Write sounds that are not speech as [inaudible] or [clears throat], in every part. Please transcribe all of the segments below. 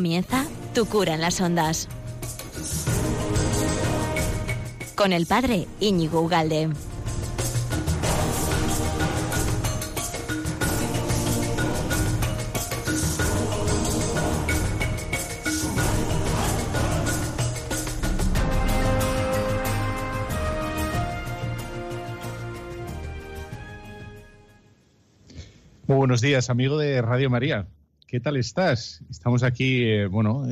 Comienza Tu cura en las ondas. Con el padre Íñigo Ugalde. Muy buenos días, amigo de Radio María. ¿Qué tal estás? Estamos aquí, eh, bueno,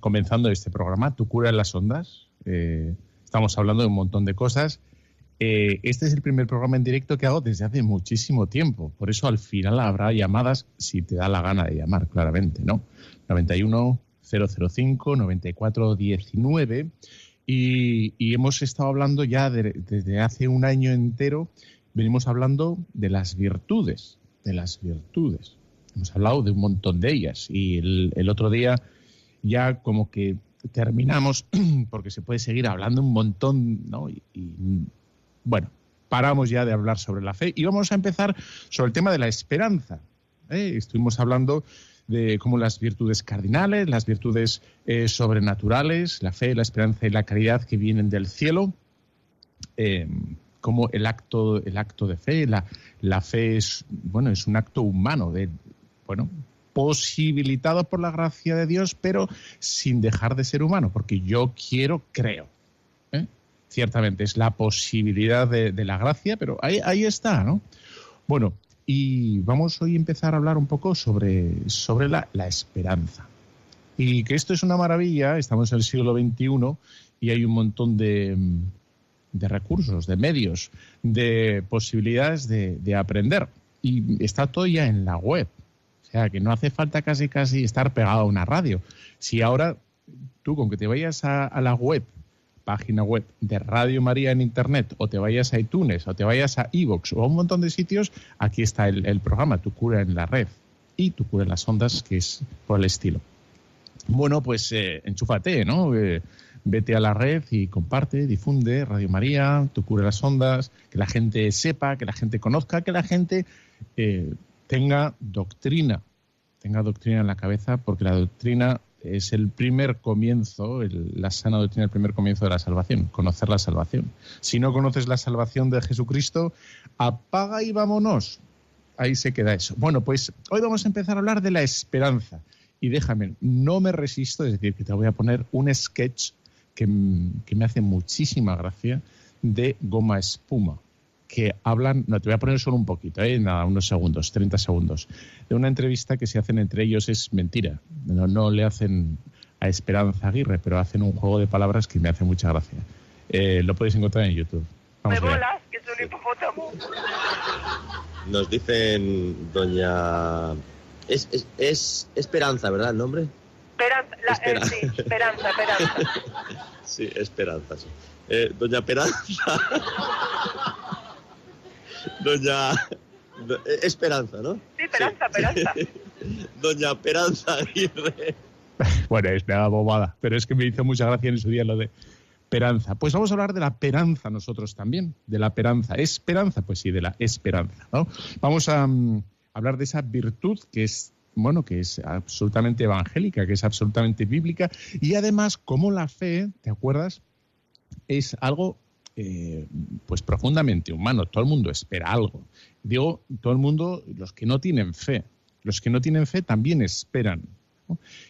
comenzando este programa, Tu cura en las ondas. Eh, estamos hablando de un montón de cosas. Eh, este es el primer programa en directo que hago desde hace muchísimo tiempo. Por eso al final habrá llamadas si te da la gana de llamar, claramente, ¿no? 91 005 94 19 y, y hemos estado hablando ya desde hace un año entero, venimos hablando de las virtudes, de las virtudes. Hemos hablado de un montón de ellas y el, otro día ya como que terminamos, [clears throat] porque se puede seguir hablando un montón, ¿no? Y, bueno, paramos ya de hablar sobre la fe y vamos a empezar sobre el tema de la esperanza. ¿eh? Estuvimos hablando de cómo las virtudes cardinales, las virtudes eh, sobrenaturales, la fe, la esperanza y la caridad que vienen del cielo, eh, como el acto, el acto de fe, la, la fe es, bueno, es un acto humano de, bueno, posibilitado por la gracia de Dios, pero sin dejar de ser humano, porque yo quiero, creo. ¿eh? Ciertamente es la posibilidad de, la gracia, pero ahí, está, ¿no? Bueno, y vamos hoy a empezar a hablar un poco sobre, sobre la, esperanza. Y que esto es una maravilla, estamos en el siglo XXI y hay un montón de, de recursos, de medios, de posibilidades de, de aprender. Y está todo ya en la web. O sea, que no hace falta casi casi estar pegado a una radio. Si ahora tú con que te vayas a, la web, página web de Radio María en Internet, o te vayas a iTunes, o te vayas a Evox, o a un montón de sitios, aquí está el, programa, Tu cura en la red, y Tu cura en las ondas, que es por el estilo. Bueno, pues eh, enchúfate, ¿no? Eh, vete a la red y comparte, difunde Radio María, Tu cura las ondas, que la gente sepa, que la gente conozca, que la gente... Eh, tenga doctrina, tenga doctrina en la cabeza, porque la doctrina es el primer comienzo, la sana doctrina el primer comienzo de la salvación, conocer la salvación. Si no conoces la salvación de Jesucristo, apaga y vámonos. Ahí se queda eso. Bueno, pues hoy vamos a empezar a hablar de la esperanza. Y déjame, no me resisto, es decir, que te voy a poner un sketch que, que me hace muchísima gracia de goma espuma que hablan, no te voy a poner solo un poquito, ¿eh? nada, unos segundos, 30 segundos, de una entrevista que se hacen entre ellos es mentira. No, no le hacen a Esperanza Aguirre, pero hacen un juego de palabras que me hace mucha gracia. Eh, lo podéis encontrar en YouTube. me bolas, que es un hipopótamo. Nos dicen, doña... Es, es, es Esperanza, ¿verdad el nombre? Esperanza, la, eh, sí, Esperanza, Esperanza. [laughs] sí, Esperanza, sí. Eh, doña Esperanza. [laughs] Doña Esperanza, ¿no? Sí, Esperanza, Esperanza. [laughs] Doña Esperanza Aguirre. Bueno, es una bobada, pero es que me hizo mucha gracia en su día lo de esperanza. Pues vamos a hablar de la esperanza nosotros también, de la esperanza. ¿Esperanza? Pues sí, de la esperanza. ¿no? Vamos a mm, hablar de esa virtud que es bueno, que es absolutamente evangélica, que es absolutamente bíblica, y además, como la fe, ¿te acuerdas? Es algo eh, pues profundamente humano. Todo el mundo espera algo. Digo, todo el mundo, los que no tienen fe, los que no tienen fe también esperan.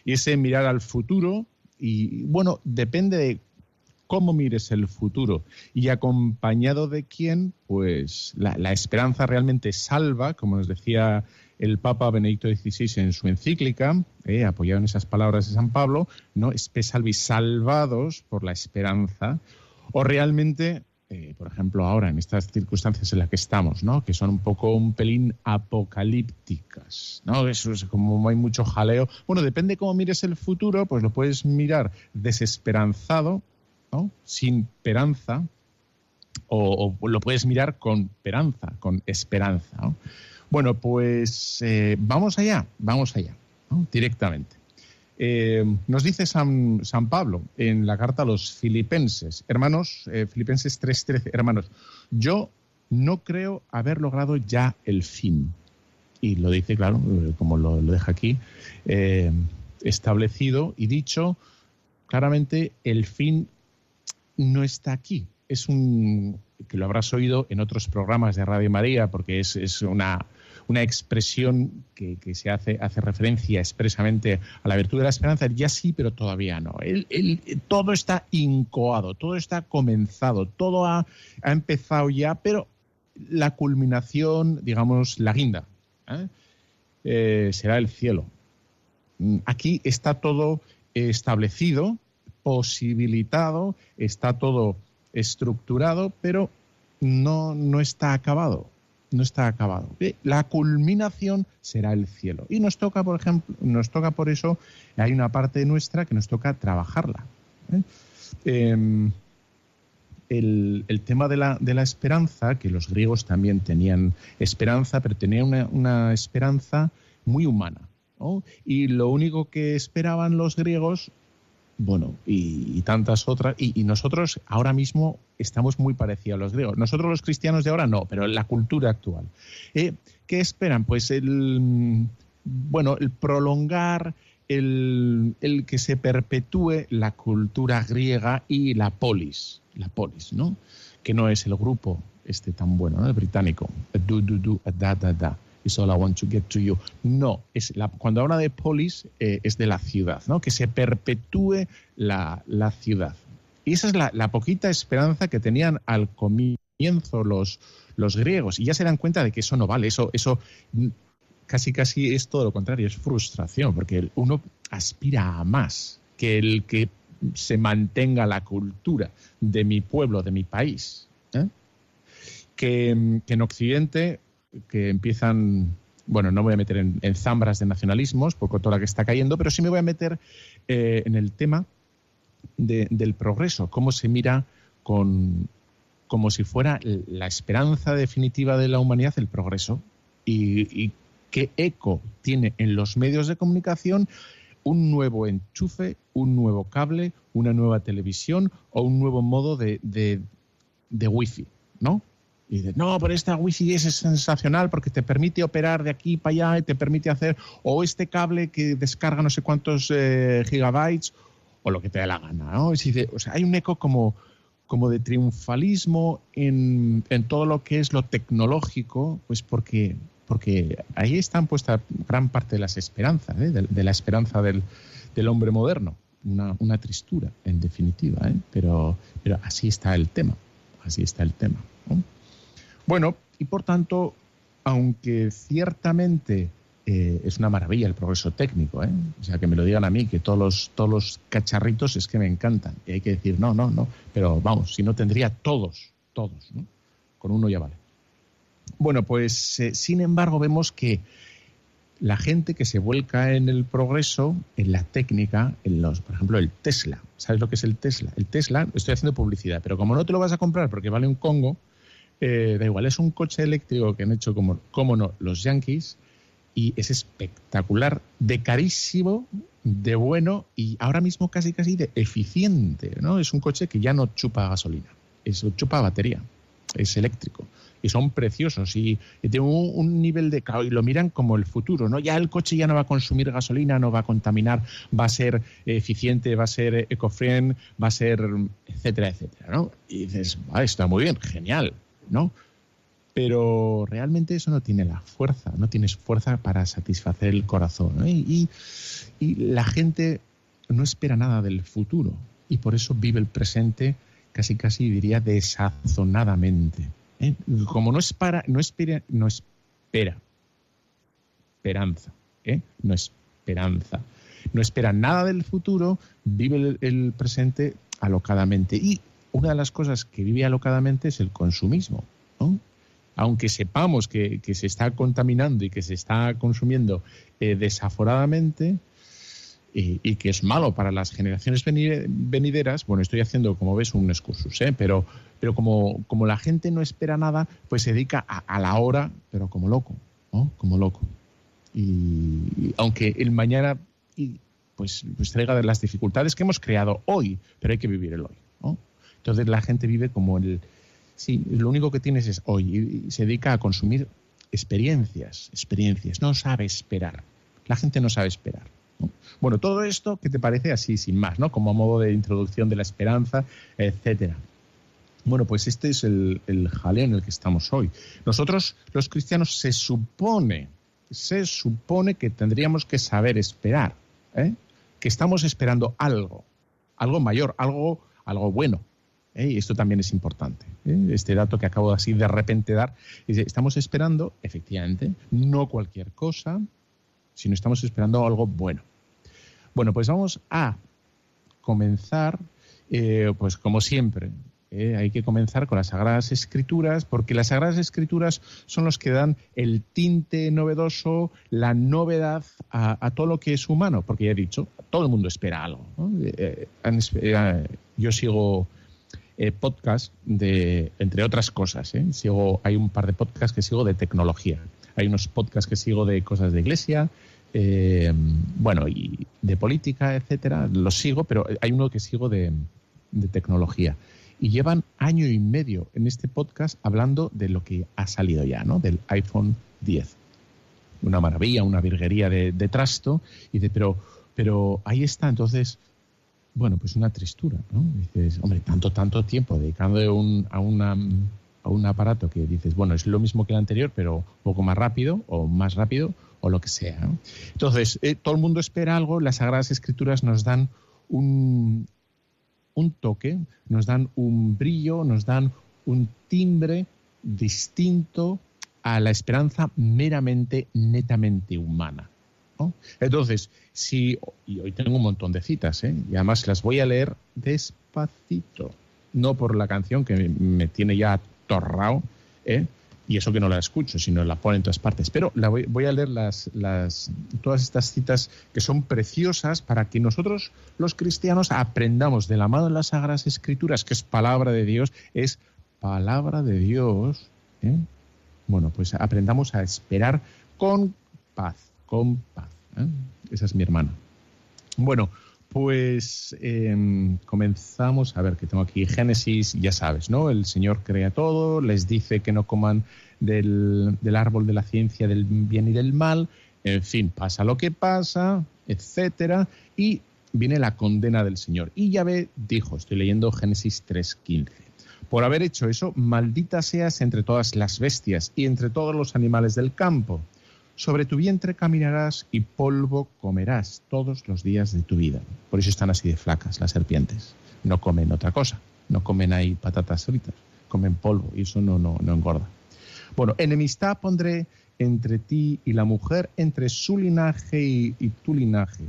Y ese mirar al futuro, y bueno, depende de cómo mires el futuro y acompañado de quién, pues la, esperanza realmente salva, como nos decía el Papa Benedicto XVI en su encíclica, eh, apoyado en esas palabras de San Pablo, no espe salvi salvados por la esperanza, o realmente, eh, por ejemplo, ahora en estas circunstancias en las que estamos, ¿no? que son un poco un pelín apocalípticas, ¿no? Eso es como hay mucho jaleo. Bueno, depende cómo mires el futuro, pues lo puedes mirar desesperanzado, ¿no? sin esperanza, o, lo puedes mirar con esperanza, con esperanza. Bueno, pues eh, vamos allá, vamos allá, directamente. Eh, nos dice San, Pablo en la carta a los filipenses, hermanos, eh, Filipenses 3:13, hermanos, yo no creo haber logrado ya el fin. Y lo dice, claro, eh, como lo, deja aquí, establecido y dicho claramente, el fin no está aquí. Es un, que lo habrás oído en otros programas de Radio María, porque es, una, una expresión que, se hace, hace referencia expresamente a la virtud de la esperanza. Ya sí, pero todavía no. todo está incoado, todo está comenzado, todo ha, empezado ya, pero la culminación, digamos, la guinda, ¿eh? Eh, será el cielo. Aquí está todo establecido, posibilitado, está todo estructurado, pero no, no está acabado. No está acabado. La culminación será el cielo. Y nos toca, por ejemplo, nos toca por eso, hay una parte nuestra que nos toca trabajarla. ¿eh? Em, el, tema de la, esperanza, que los griegos también tenían esperanza, pero tenían una, esperanza muy humana. Y lo único que esperaban los griegos bueno, y, tantas otras. Y, nosotros ahora mismo estamos muy parecidos a los griegos. Nosotros los cristianos de ahora no, pero la cultura actual. Eh, ¿Qué esperan? Pues el, bueno, el prolongar, el, que se perpetúe la cultura griega y la polis, la polis, ¿no? Que no es el grupo este tan bueno, El británico. Da, da, da all I want to get to you. No, es la, cuando habla de polis eh, es de la ciudad, ¿no? que se perpetúe la, ciudad. Y esa es la, poquita esperanza que tenían al comienzo los, los griegos. Y ya se dan cuenta de que eso no vale, eso, eso casi casi es todo lo contrario, es frustración, porque uno aspira a más que el que se mantenga la cultura de mi pueblo, de mi país. ¿eh? Que, que en Occidente que empiezan, bueno, no voy a meter en, zambras de nacionalismos, por toda la que está cayendo, pero sí me voy a meter eh, en el tema del progreso, cómo se mira con, como si fuera la esperanza definitiva de la humanidad el progreso y, qué eco tiene en los medios de comunicación un nuevo enchufe, un nuevo cable, una nueva televisión o un nuevo modo de, de wifi, ¿no? Y dices, no, pero esta wifi es sensacional porque te permite operar de aquí para allá y te permite hacer, o este cable que descarga no sé cuántos eh, gigabytes, o lo que te dé la gana, ¿no? o sea, hay un eco como, como de triunfalismo en, todo lo que es lo tecnológico, pues porque, porque ahí están puestas gran parte de las esperanzas, ¿eh? de, la esperanza del, hombre moderno. Una, una, tristura, en definitiva, ¿eh? pero, pero así está el tema, así está el tema. Bueno, y por tanto, aunque ciertamente eh, es una maravilla el progreso técnico, ¿eh? o sea, que me lo digan a mí, que todos los, todos los cacharritos es que me encantan. Y hay que decir, no, no, no, pero vamos, si no tendría todos, todos, ¿no? Con uno ya vale. Bueno, pues eh, sin embargo vemos que la gente que se vuelca en el progreso, en la técnica, en los, por ejemplo, el Tesla. ¿Sabes lo que es el Tesla? El Tesla, estoy haciendo publicidad, pero como no te lo vas a comprar porque vale un congo, eh, da igual, es un coche eléctrico que han hecho como, como no, los Yankees y es espectacular, de carísimo, de bueno y ahora mismo casi casi de eficiente, ¿no? Es un coche que ya no chupa gasolina, es chupa batería, es eléctrico y son preciosos y, tienen un, nivel de y lo miran como el futuro, ¿no? Ya el coche ya no va a consumir gasolina, no va a contaminar, va a ser eficiente, va a ser eco-friend, va a ser etcétera, etcétera, ¿no? Y dices, está muy bien, genial, ¿no? Pero realmente eso no tiene la fuerza, no tienes fuerza para satisfacer el corazón. Y, la gente no espera nada del futuro y por eso vive el presente casi casi diría desazonadamente. ¿eh? Como no espera, no espera, no espera, esperanza, ¿eh? no esperanza. No espera nada del futuro, vive el, el presente alocadamente. Y una de las cosas que vive alocadamente es el consumismo. Aunque sepamos que, se está contaminando y que se está consumiendo eh, desaforadamente y, que es malo para las generaciones venideras, bueno, estoy haciendo, como ves, un excursus, ¿eh? pero, pero como, como la gente no espera nada, pues se dedica a, la hora, pero como loco, ¿no? Como loco. Y, aunque el mañana pues, pues traiga las dificultades que hemos creado hoy, pero hay que vivir el hoy. ¿no? Entonces la gente vive como el... Sí, lo único que tienes es hoy y se dedica a consumir experiencias, experiencias, no sabe esperar. La gente no sabe esperar. Bueno, todo esto, ¿qué te parece así, sin más, ¿no? Como a modo de introducción de la esperanza, etcétera. Bueno, pues este es el, el jaleo en el que estamos hoy. Nosotros, los cristianos, se supone, se supone que tendríamos que saber esperar, ¿eh? que estamos esperando algo, algo mayor, algo, algo bueno. ¿Eh? Y esto también es importante. ¿eh? Este dato que acabo así de repente dar, estamos esperando, efectivamente, no cualquier cosa, sino estamos esperando algo bueno. Bueno, pues vamos a comenzar, pues como siempre, eh, hay que comenzar con las Sagradas Escrituras, porque las Sagradas Escrituras son los que dan el tinte novedoso, la novedad a, todo lo que es humano, porque ya he dicho, todo el mundo espera algo. Eh, eh, yo sigo podcast de, entre otras cosas, sigo, hay un par de podcasts que sigo de tecnología, hay unos podcasts que sigo de cosas de iglesia, bueno, y de política, etcétera, los sigo, pero hay uno que sigo de tecnología. Y llevan año y medio en este podcast hablando de lo que ha salido ya, ¿no? Del iPhone 10. Una maravilla, una virguería de, trasto, y de, pero, pero ahí está, entonces, bueno, pues una tristura, ¿no? Dices, hombre, tanto, tanto tiempo dedicando a, una, a un aparato que dices, bueno, es lo mismo que el anterior, pero un poco más rápido o más rápido o lo que sea. Entonces, eh, todo el mundo espera algo, las Sagradas Escrituras nos dan un, un toque, nos dan un brillo, nos dan un timbre distinto a la esperanza meramente, netamente humana. Entonces, si, y hoy tengo un montón de citas, ¿eh? y además las voy a leer despacito, no por la canción que me, tiene ya atorrado, ¿eh? y eso que no la escucho, sino la pone en todas partes. Pero voy, a leer las, todas estas citas que son preciosas para que nosotros, los cristianos, aprendamos de la mano de las Sagradas Escrituras, que es palabra de Dios, es palabra de Dios. ¿eh? Bueno, pues aprendamos a esperar con paz, con paz. ¿Eh? Esa es mi hermana. Bueno, pues em, comenzamos, a ver que tengo aquí Génesis, ya sabes, ¿no? El Señor crea todo, les dice que no coman del, árbol de la ciencia del bien y del mal, en fin, pasa lo que pasa, etcétera, y viene la condena del Señor. Y Yahvé dijo, estoy leyendo Génesis 3.15, por haber hecho eso, maldita seas entre todas las bestias y entre todos los animales del campo. Sobre tu vientre caminarás y polvo comerás todos los días de tu vida. Por eso están así de flacas las serpientes. No comen otra cosa, no comen ahí patatas fritas, comen polvo y eso no, no, no engorda. Bueno, enemistad pondré entre ti y la mujer, entre su linaje y, y tu linaje.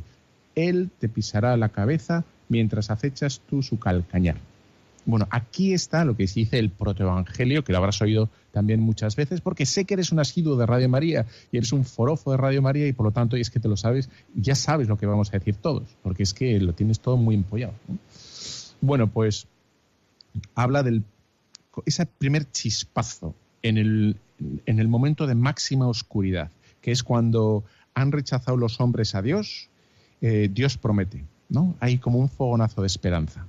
Él te pisará la cabeza mientras acechas tú su calcañar. Bueno, aquí está lo que dice el protoevangelio, que lo habrás oído también muchas veces, porque sé que eres un asiduo de Radio María y eres un forofo de Radio María y por lo tanto, y es que te lo sabes, ya sabes lo que vamos a decir todos, porque es que lo tienes todo muy empollado. Bueno, pues habla del ese primer chispazo en el, en el momento de máxima oscuridad, que es cuando han rechazado los hombres a Dios, eh, Dios promete, ¿no? Hay como un fogonazo de esperanza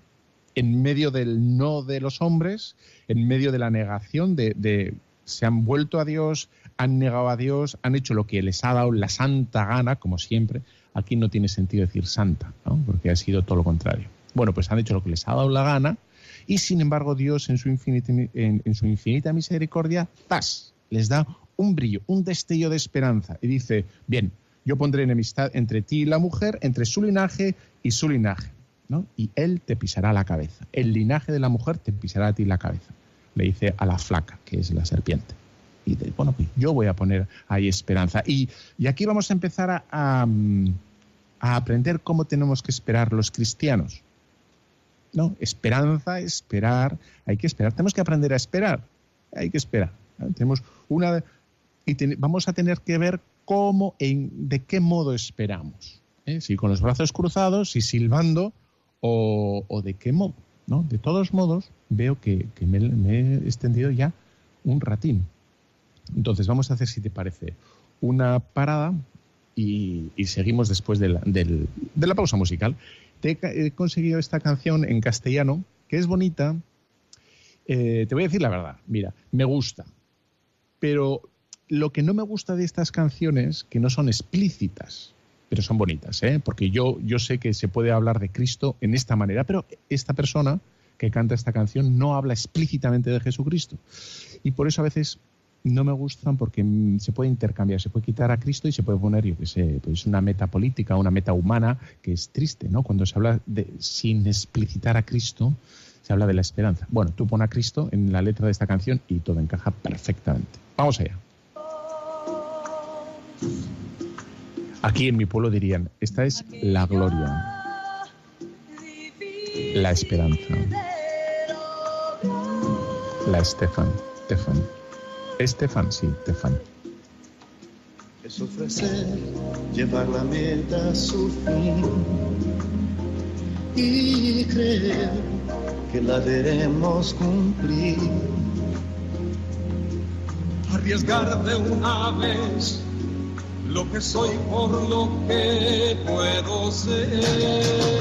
en medio del no de los hombres, en medio de la negación de, se han vuelto a Dios, han negado a Dios, han hecho lo que les ha dado la santa gana, como siempre. Aquí no tiene sentido decir santa, ¿no? porque ha sido todo lo contrario. Bueno, pues han hecho lo que les ha dado la gana y sin embargo Dios en su infinita, en, su infinita misericordia, ¡tas! les da un brillo, un destello de esperanza y dice, bien, yo pondré enemistad entre ti y la mujer, entre su linaje y su linaje y él te pisará la cabeza. El linaje de la mujer te pisará a ti la cabeza. Le dice a la flaca, que es la serpiente. Y dice, bueno, pues yo voy a poner ahí esperanza. Y, aquí vamos a empezar a, a, aprender cómo tenemos que esperar los cristianos. ¿No? Esperanza, esperar, hay que esperar. Tenemos que aprender a esperar. Hay que esperar. Tenemos una y vamos a tener que ver cómo, en, de qué modo esperamos. ¿eh? Si con los brazos cruzados, si silbando, o, de qué modo. ¿no? De todos modos, veo que, me, he extendido ya un ratín. Entonces, vamos a hacer, si te parece, una parada y, seguimos después de la, de la, pausa musical. Te he conseguido esta canción en castellano, que es bonita. Eh, te voy a decir la verdad, mira, me gusta. Pero lo que no me gusta de estas canciones, que no son explícitas, pero son bonitas, ¿eh? porque yo, yo sé que se puede hablar de Cristo en esta manera, pero esta persona que canta esta canción no habla explícitamente de Jesucristo. Y por eso a veces no me gustan porque se puede intercambiar, se puede quitar a Cristo y se puede poner, yo qué sé, pues una meta política, una meta humana, que es triste, ¿no? Cuando se habla de sin explicitar a Cristo, se habla de la esperanza. Bueno, tú pon a Cristo en la letra de esta canción y todo encaja perfectamente. Vamos allá. Aquí en mi pueblo dirían, esta es la gloria, la esperanza, la Estefan, Estefan. Estefan, sí, Estefan. Es ofrecer, llevar la meta a su fin y creer que la veremos cumplir. Arriesgar de una vez lo que soy por lo que puedo ser.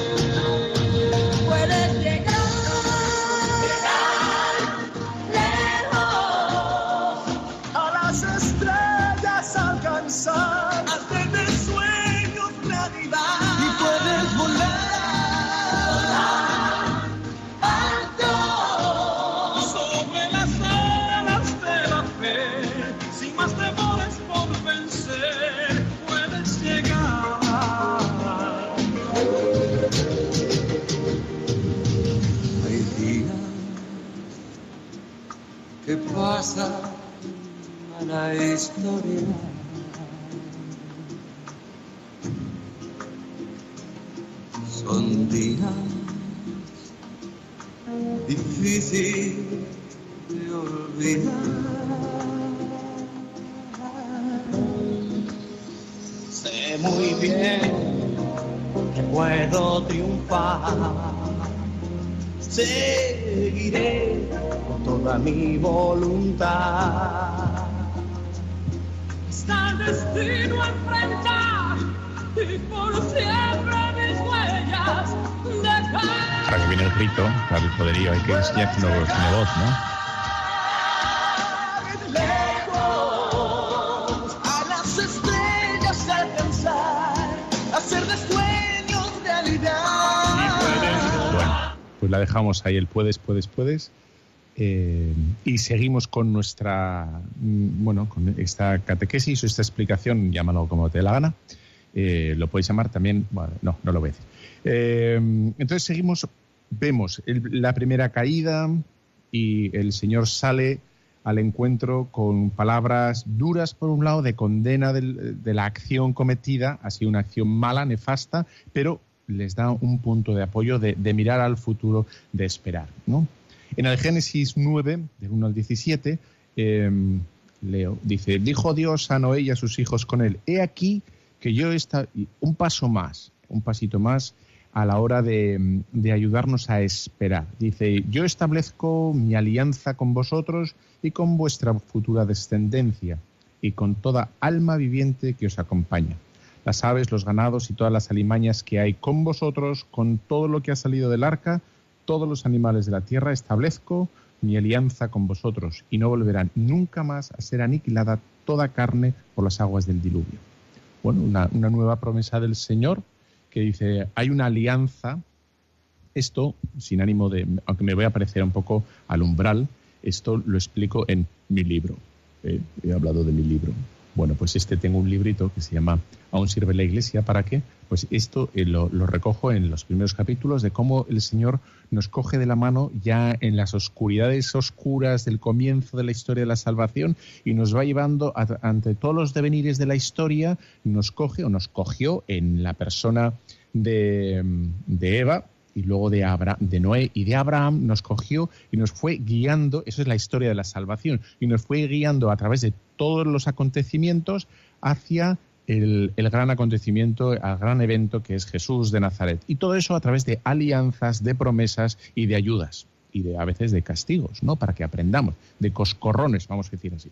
Que pasan a la historia. Son días difíciles de olvidar. Sé muy bien que puedo triunfar. Seguiré toda mi voluntad. está el destino a enfrentar y por siempre mis huellas dejar. Para que viene el grito, para el poderío, hay que enseñar que no tiene voz, ¿no? Lejos, a las estrellas alcanzar, hacer de sueños realidad. Bueno, pues la dejamos ahí, el puedes, puedes, puedes. Eh, y seguimos con nuestra, mm, bueno, con esta catequesis o esta explicación, llámalo como te dé la gana. Eh, lo podéis llamar también, bueno, no, no lo voy a decir. Eh, entonces seguimos, vemos la primera caída y el Señor sale al encuentro con palabras duras, por un lado, de condena de la acción cometida, ha sido una acción mala, nefasta, pero les da un punto de apoyo de mirar al futuro, de esperar. ¿no? En el Génesis 9, del 1 al 17, eh, leo, dice, dijo Dios a Noé y a sus hijos con él, he aquí que yo está un paso más, un pasito más a la hora de, de ayudarnos a esperar. Dice, yo establezco mi alianza con vosotros y con vuestra futura descendencia y con toda alma viviente que os acompaña. Las aves, los ganados y todas las alimañas que hay con vosotros, con todo lo que ha salido del arca, todos los animales de la tierra, establezco mi alianza con vosotros y no volverán nunca más a ser aniquilada toda carne por las aguas del diluvio. Bueno, una, nueva promesa del Señor que dice, hay una alianza, esto sin ánimo de, aunque me voy a parecer un poco al umbral, esto lo explico en mi libro. Eh, he hablado de mi libro. Bueno, pues este tengo un librito que se llama Aún sirve la iglesia. ¿Para qué? Pues esto eh, lo, recojo en los primeros capítulos de cómo el Señor nos coge de la mano ya en las oscuridades oscuras del comienzo de la historia de la salvación y nos va llevando ante todos los devenires de la historia, nos coge o nos cogió en la persona de, de Eva y luego de, Abra- de Noé y de Abraham, nos cogió y nos fue guiando, eso es la historia de la salvación, y nos fue guiando a través de todos los acontecimientos hacia el, el gran acontecimiento, el gran evento que es Jesús de Nazaret. Y todo eso a través de alianzas, de promesas y de ayudas, y de a veces de castigos, ¿no? Para que aprendamos, de coscorrones, vamos a decir así.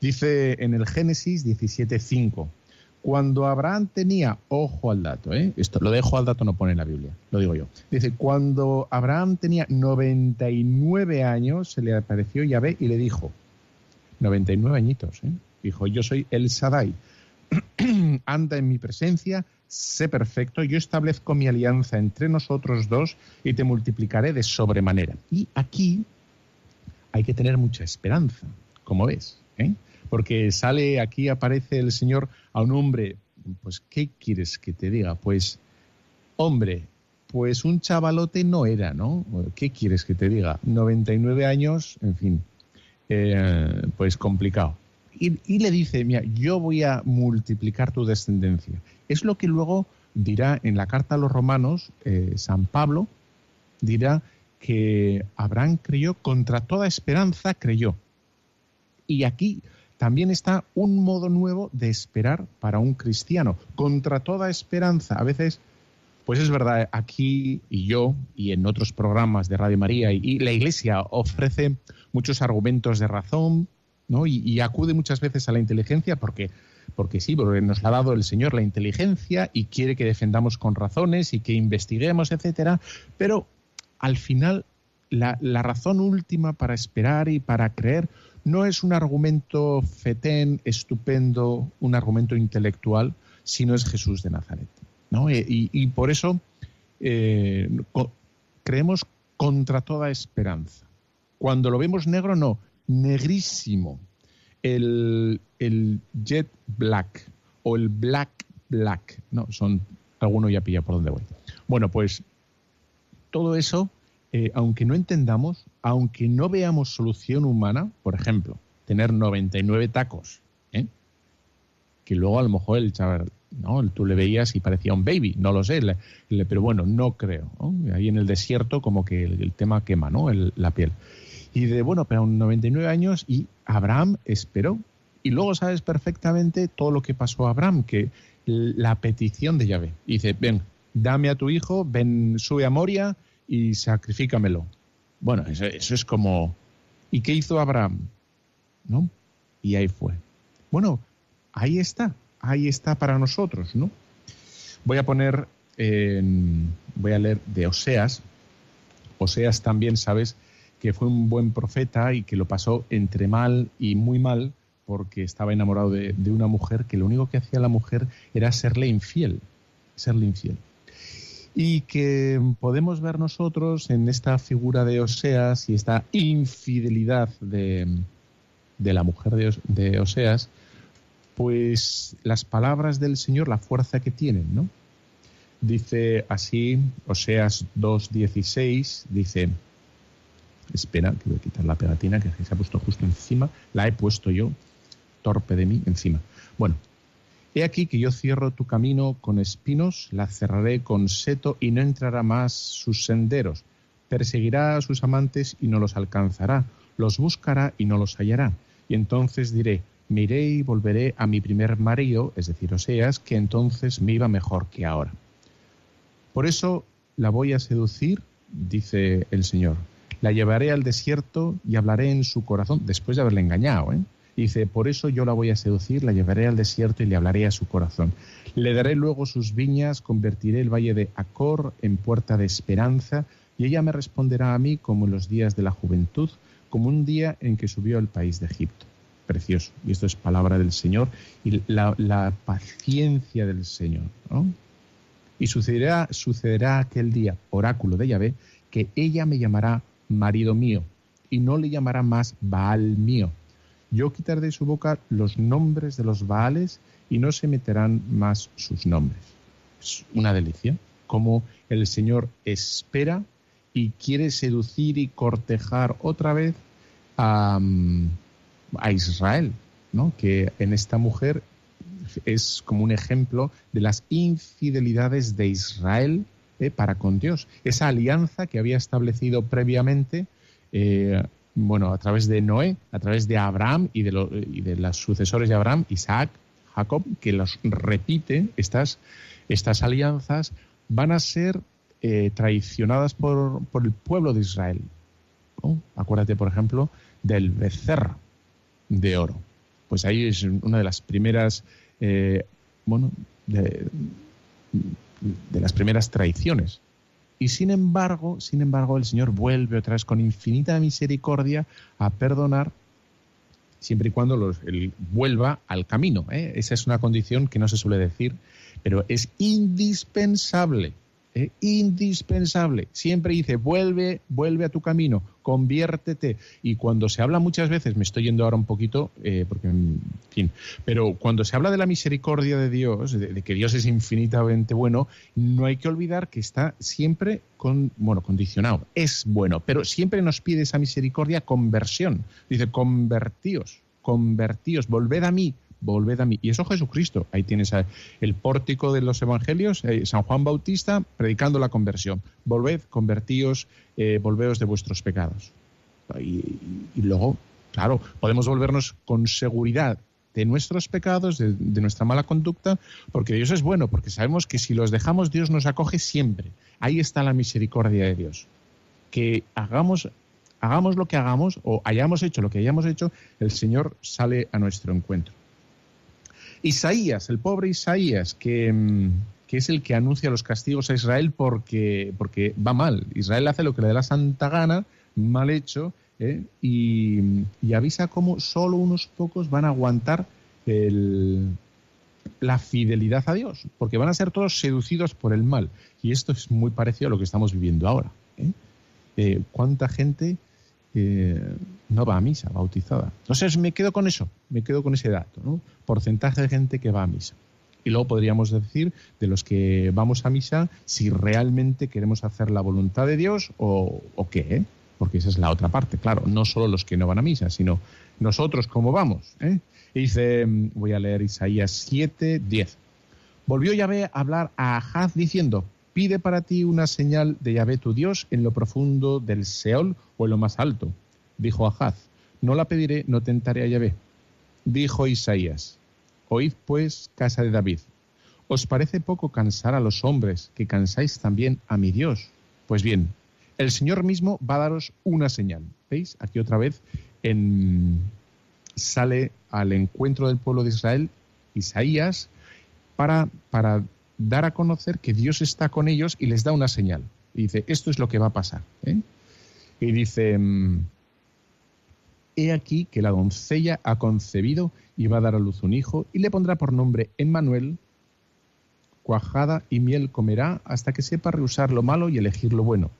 Dice en el Génesis 17.5, cuando Abraham tenía, ojo al dato, ¿eh? esto lo dejo al dato, no pone en la Biblia, lo digo yo. Dice, cuando Abraham tenía 99 años, se le apareció Yahvé y le dijo, 99 añitos, ¿eh? dijo, yo soy el Sadai, [clears throat] anda en mi presencia, sé perfecto, yo establezco mi alianza entre nosotros dos y te multiplicaré de sobremanera. Y aquí hay que tener mucha esperanza, como ves, ¿eh? Porque sale aquí, aparece el Señor a un hombre, pues, ¿qué quieres que te diga? Pues, hombre, pues un chavalote no era, ¿no? ¿Qué quieres que te diga? 99 años, en fin, eh, pues complicado. Y, le dice, mira, yo voy a multiplicar tu descendencia. Es lo que luego dirá en la carta a los romanos, eh, San Pablo dirá que Abraham creyó, contra toda esperanza creyó. Y aquí también está un modo nuevo de esperar para un cristiano, contra toda esperanza. A veces, pues es verdad, aquí y yo y en otros programas de Radio María y, la Iglesia ofrece muchos argumentos de razón, ¿no? Y, acude muchas veces a la inteligencia porque, porque sí, porque nos ha dado el Señor la inteligencia y quiere que defendamos con razones y que investiguemos, etcétera. Pero al final, la razón última para esperar y para creer no es un argumento fetén, estupendo, un argumento intelectual, sino es Jesús de Nazaret. ¿no? Y, y por eso eh, creemos contra toda esperanza. Cuando lo vemos negro, no, negrísimo. El, el, jet black o el black black. No, son. Alguno ya pilla por dónde voy. Bueno, pues todo eso, eh, aunque no entendamos, aunque no veamos solución humana, por ejemplo, tener 99 tacos, ¿eh? que luego a lo mejor el chaval, ¿no? Tú le veías y parecía un baby, no lo sé, le, pero bueno, no creo. Ahí en el desierto como que el, tema quema, ¿no? La piel. Y de, bueno, pero 99 años y Abraham esperó. Y luego sabes perfectamente todo lo que pasó a Abraham, que la petición de Yahvé. Dice, ven, dame a tu hijo, ven, sube a Moria y sacrifícamelo. Bueno, eso, es como... ¿Y qué hizo Abraham? ¿No? Y ahí fue. Bueno, ahí está, ahí está para nosotros, ¿no? Voy a poner, eh, voy a leer de Oseas. Oseas también, ¿sabes? que fue un buen profeta y que lo pasó entre mal y muy mal porque estaba enamorado de, de, una mujer que lo único que hacía la mujer era serle infiel, serle infiel. Y que podemos ver nosotros en esta figura de Oseas y esta infidelidad de, de la mujer de, de, Oseas, pues las palabras del Señor, la fuerza que tienen, ¿no? Dice así, Oseas 2.16, dice, espera, que voy a quitar la pegatina que se ha puesto justo encima, la he puesto yo, torpe de mí, encima. Bueno, he aquí que yo cierro tu camino con espinos, la cerraré con seto y no entrará más sus senderos. Perseguirá a sus amantes y no los alcanzará, los buscará y no los hallará. Y entonces diré, me iré y volveré a mi primer marido, es decir, Oseas, que entonces me iba mejor que ahora. Por eso la voy a seducir, dice el Señor, la llevaré al desierto y hablaré en su corazón, después de haberle engañado. ¿eh? Dice, por eso yo la voy a seducir, la llevaré al desierto y le hablaré a su corazón. Le daré luego sus viñas, convertiré el valle de Acor en puerta de esperanza, y ella me responderá a mí como en los días de la juventud, como un día en que subió al país de Egipto. Precioso. Y esto es palabra del Señor y la, paciencia del Señor. Y sucederá, sucederá aquel día, oráculo de Yahvé, que ella me llamará marido mío, y no le llamará más Baal mío. Yo quitaré de su boca los nombres de los Baales y no se meterán más sus nombres. Es una delicia, como el Señor espera y quiere seducir y cortejar otra vez a, a Israel, ¿no? que en esta mujer es como un ejemplo de las infidelidades de Israel eh, para con Dios. Esa alianza que había establecido previamente, eh, bueno, a través de Noé, a través de Abraham y de, lo, y de los sucesores de Abraham, Isaac, Jacob, que los repite, estas, estas alianzas van a ser eh, traicionadas por, por, el pueblo de Israel. Acuérdate, por ejemplo, del becerro de oro. Pues ahí es una de las primeras, eh, bueno, de, de las primeras traiciones. Y sin embargo, sin embargo, el Señor vuelve otra vez con infinita misericordia a perdonar siempre y cuando los, vuelva al camino. ¿eh? Esa es una condición que no se suele decir, pero es indispensable indispensable. Siempre dice, vuelve, vuelve a tu camino, conviértete. Y cuando se habla muchas veces, me estoy yendo ahora un poquito, eh, porque, en fin, pero cuando se habla de la misericordia de Dios, de, que Dios es infinitamente bueno, no hay que olvidar que está siempre con, bueno, condicionado. Es bueno, pero siempre nos pide esa misericordia conversión. Dice, convertíos, convertíos, volved a mí, volved a mí. Y eso Jesucristo. Ahí tienes el pórtico de los evangelios, eh, San Juan Bautista predicando la conversión. Volved, convertíos, eh, volveos de vuestros pecados. Y, luego, claro, podemos volvernos con seguridad de nuestros pecados, de, nuestra mala conducta, porque Dios es bueno, porque sabemos que si los dejamos, Dios nos acoge siempre. Ahí está la misericordia de Dios. Que hagamos hagamos lo que hagamos o hayamos hecho lo que hayamos hecho, el Señor sale a nuestro encuentro. Isaías, el pobre Isaías, que, mm, que, es el que anuncia los castigos a Israel porque, porque va mal. Israel hace lo que le da la santa gana, mal hecho, ¿eh? y, avisa cómo solo unos pocos van a aguantar la fidelidad a Dios, porque van a ser todos seducidos por el mal. Y esto es muy parecido a lo que estamos viviendo ahora. ¿eh? Eh, ¿Cuánta gente no va a misa, bautizada. Entonces me quedo con eso, me quedo con ese dato, ¿no? Porcentaje de gente que va a misa. Y luego podríamos decir de los que vamos a misa si realmente queremos hacer la voluntad de Dios o, qué, ¿eh? porque esa es la otra parte, claro, no solo los que no van a misa, sino nosotros cómo vamos. ¿eh? dice, voy a leer Isaías 7, 10. Volvió Yahvé a hablar a Ahaz diciendo, pide para ti una señal de Yahvé tu Dios en lo profundo del Seol o en lo más alto dijo Ahaz, no la pediré, no tentaré a Yahvé. Dijo Isaías, oíd pues, casa de David, ¿os parece poco cansar a los hombres que cansáis también a mi Dios? Pues bien, el Señor mismo va a daros una señal. ¿Veis? Aquí otra vez en... sale al encuentro del pueblo de Israel Isaías para, para dar a conocer que Dios está con ellos y les da una señal. Y dice, esto es lo que va a pasar. ¿eh? Y dice, mm, He aquí que la doncella ha concebido y va a dar a luz un hijo y le pondrá por nombre Emmanuel. Cuajada y miel comerá hasta que sepa rehusar lo malo y elegir lo bueno.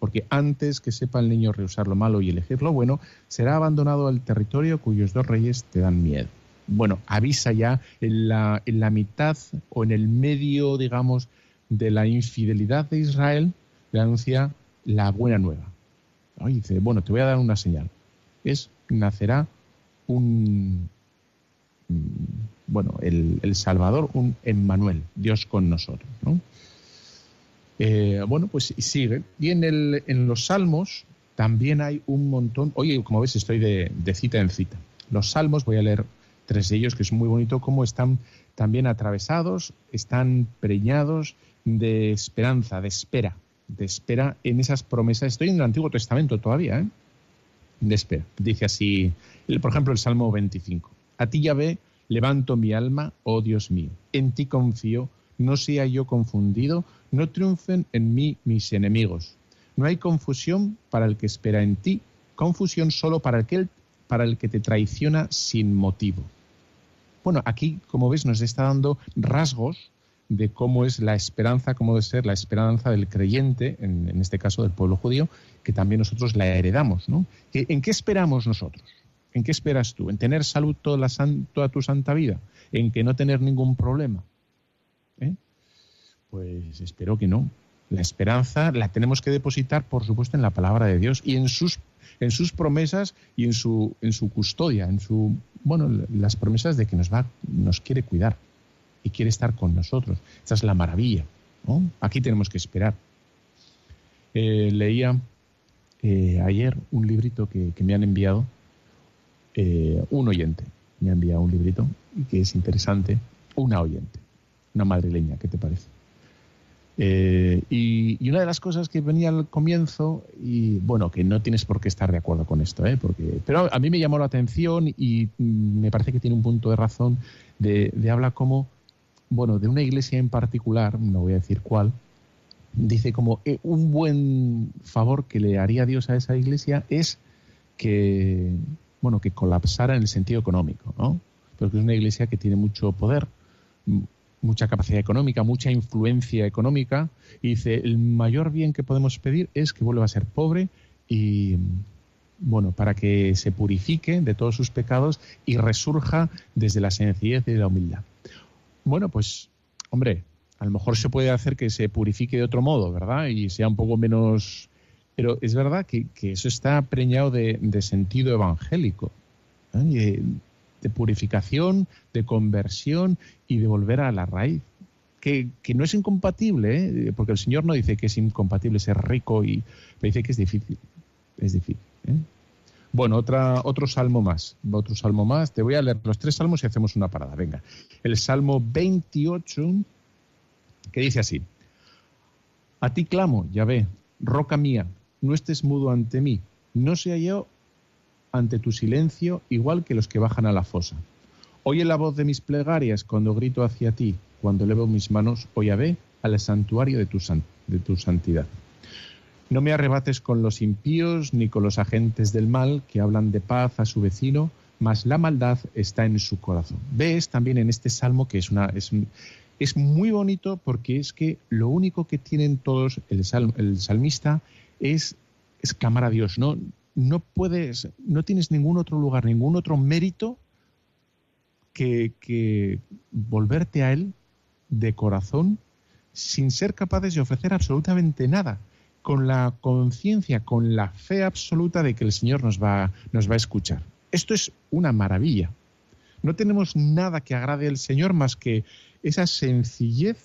Porque antes que sepa el niño rehusar lo malo y elegir lo bueno, será abandonado al territorio cuyos dos reyes te dan miedo. Bueno, avisa ya en la, en la mitad o en el medio, digamos, de la infidelidad de Israel, le anuncia la buena nueva. Y dice, bueno, te voy a dar una señal. Es nacerá un, mm, bueno, el, Salvador, un Emmanuel, Dios con nosotros. Eh, bueno, pues sigue. Y en, el, en los salmos también hay un montón. Oye, como ves, estoy de, de, cita en cita. Los salmos, voy a leer tres de ellos, que es muy bonito cómo están también atravesados, están preñados de esperanza, de espera, de espera en esas promesas. Estoy en el Antiguo Testamento todavía, ¿eh? de espera. Dice así, por ejemplo, el Salmo 25. A ti, Yahvé, levanto mi alma, oh Dios mío. En ti confío, no sea yo confundido, no triunfen en mí mis enemigos. No hay confusión para el que espera en ti, confusión solo para aquel para el que te traiciona sin motivo. Bueno, aquí, como ves, nos está dando rasgos de cómo es la esperanza, cómo debe ser la esperanza del creyente, en, este caso del pueblo judío, que también nosotros la heredamos. ¿no? ¿En qué esperamos nosotros? ¿En qué esperas tú? ¿En tener salud toda, la toda tu santa vida? ¿En que no tener ningún problema? ¿Eh? Pues espero que no. La esperanza la tenemos que depositar, por supuesto, en la palabra de Dios y en sus, en sus promesas y en su, en su custodia, en su, bueno, las promesas de que nos va, nos quiere cuidar y quiere estar con nosotros. Esa es la maravilla. Aquí tenemos que esperar. Eh, leía eh, ayer un librito que, me han enviado, eh, un oyente me ha enviado un librito y que es interesante, una oyente, una madrileña, ¿qué te parece? Y, una de las cosas que venía al comienzo, y bueno, que no tienes por qué estar de acuerdo con esto, porque, pero a mí me llamó la atención y mm, me parece que tiene un punto de razón de, de habla como bueno, de una iglesia en particular, no voy a decir cuál, dice como eh, un buen favor que le haría Dios a esa iglesia es que, bueno, que colapsara en el sentido económico, ¿no? Porque es una iglesia que tiene mucho poder, mucha capacidad económica, mucha influencia económica, y dice, el mayor bien que podemos pedir es que vuelva a ser pobre y, bueno, para que se purifique de todos sus pecados y resurja desde la sencillez y la humildad. Bueno, pues, hombre, a lo mejor se puede hacer que se purifique de otro modo, ¿verdad? Y sea un poco menos... Pero es verdad que, eso está preñado de, sentido evangélico. ¿eh? De purificación, de conversión y de volver a la raíz. Que, no es incompatible, ¿eh? porque el Señor no dice que es incompatible ser rico, y dice que es difícil. Es difícil. ¿eh? Bueno, otra, otro salmo más. Otro salmo más. Te voy a leer los tres salmos y hacemos una parada. Venga. El salmo 28, que dice así: A ti clamo, Yahvé, roca mía, no estés mudo ante mí. No sea yo ante tu silencio igual que los que bajan a la fosa. Oye la voz de mis plegarias cuando grito hacia ti, cuando elevo mis manos, oh ve al santuario de tu, de tu santidad. No me arrebates con los impíos ni con los agentes del mal que hablan de paz a su vecino, mas la maldad está en su corazón. Ves también en este salmo que es, una, es, es muy bonito porque es que lo único que tienen todos el, el salmista es, es clamar a Dios, ¿no? No puedes, no tienes ningún otro lugar, ningún otro mérito que, volverte a Él de corazón sin ser capaces de ofrecer absolutamente nada, con la conciencia, con la fe absoluta de que el Señor nos va, nos va a escuchar. Esto es una maravilla. No tenemos nada que agrade al Señor más que esa sencillez